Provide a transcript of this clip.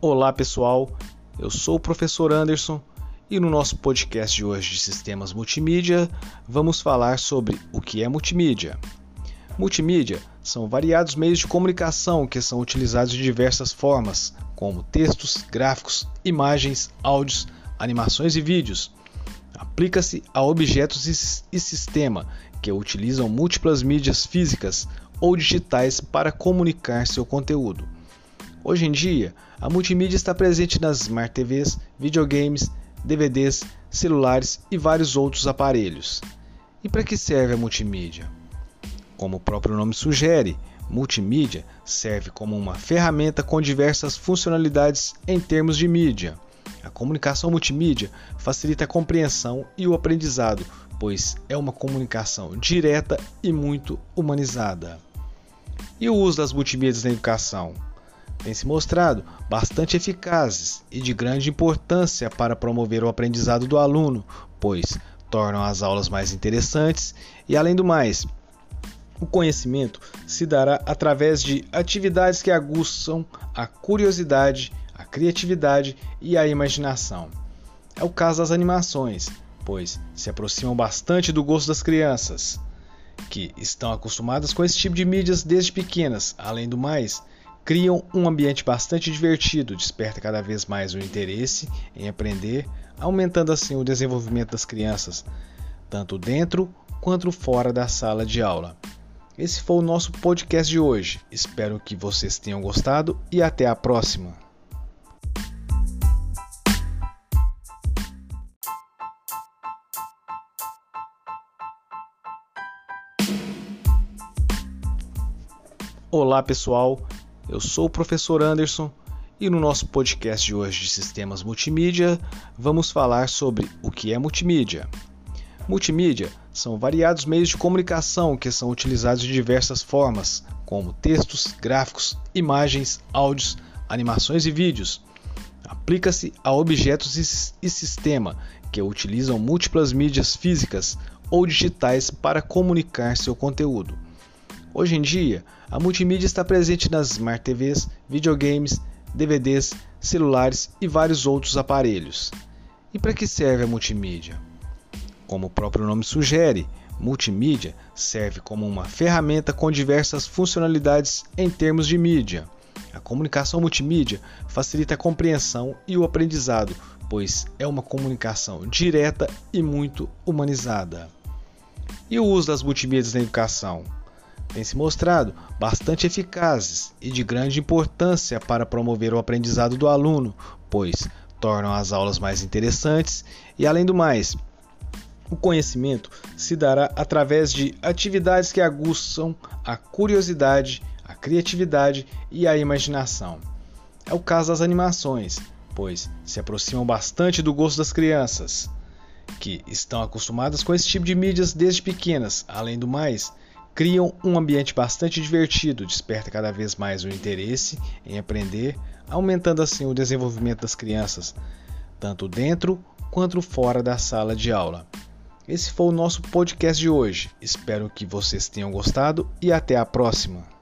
Olá pessoal, eu sou o professor Anderson e no nosso podcast de hoje de sistemas multimídia vamos falar sobre o que é multimídia. Multimídia são variados meios de comunicação que são utilizados de diversas formas, como textos, gráficos, imagens, áudios, animações e vídeos. Aplica-se a objetos e sistema que utilizam múltiplas mídias físicas ou digitais para comunicar seu conteúdo. Hoje em dia, a multimídia está presente nas Smart TVs, videogames, DVDs, celulares e vários outros aparelhos. E para que serve a multimídia? Como o próprio nome sugere, multimídia serve como uma ferramenta com diversas funcionalidades em termos de mídia. A comunicação multimídia facilita a compreensão e o aprendizado, pois é uma comunicação direta e muito humanizada. E o uso das multimídias na educação? Têm se mostrado bastante eficazes e de grande importância para promover o aprendizado do aluno, pois tornam as aulas mais interessantes e, além do mais, o conhecimento se dará através de atividades que aguçam a curiosidade, a criatividade e a imaginação. É o caso das animações, pois se aproximam bastante do gosto das crianças, que estão acostumadas com esse tipo de mídias desde pequenas. Além do mais, criam um ambiente bastante divertido, desperta cada vez mais o interesse em aprender, aumentando assim o desenvolvimento das crianças, tanto dentro quanto fora da sala de aula. Esse foi o nosso podcast de hoje. Espero que vocês tenham gostado e até a próxima. Olá pessoal, eu sou o professor Anderson e no nosso podcast de hoje de sistemas multimídia vamos falar sobre o que é multimídia. Multimídia são variados meios de comunicação que são utilizados de diversas formas, como textos, gráficos, imagens, áudios, animações e vídeos. Aplica-se a objetos e sistema que utilizam múltiplas mídias físicas ou digitais para comunicar seu conteúdo. Hoje em dia, a multimídia está presente nas Smart TVs, videogames, DVDs, celulares e vários outros aparelhos. E para que serve a multimídia? Como o próprio nome sugere, multimídia serve como uma ferramenta com diversas funcionalidades em termos de mídia. A comunicação multimídia facilita a compreensão e o aprendizado, pois é uma comunicação direta e muito humanizada. E o uso das multimídias na educação? Têm se mostrado bastante eficazes e de grande importância para promover o aprendizado do aluno, pois tornam as aulas mais interessantes e, além do mais, o conhecimento se dará através de atividades que aguçam a curiosidade, a criatividade e a imaginação. É o caso das animações, pois se aproximam bastante do gosto das crianças, que estão acostumadas com esse tipo de mídias desde pequenas. Além do mais, criam um ambiente bastante divertido, desperta cada vez mais o interesse em aprender, aumentando assim o desenvolvimento das crianças, tanto dentro quanto fora da sala de aula. Esse foi o nosso podcast de hoje. Espero que vocês tenham gostado e até a próxima.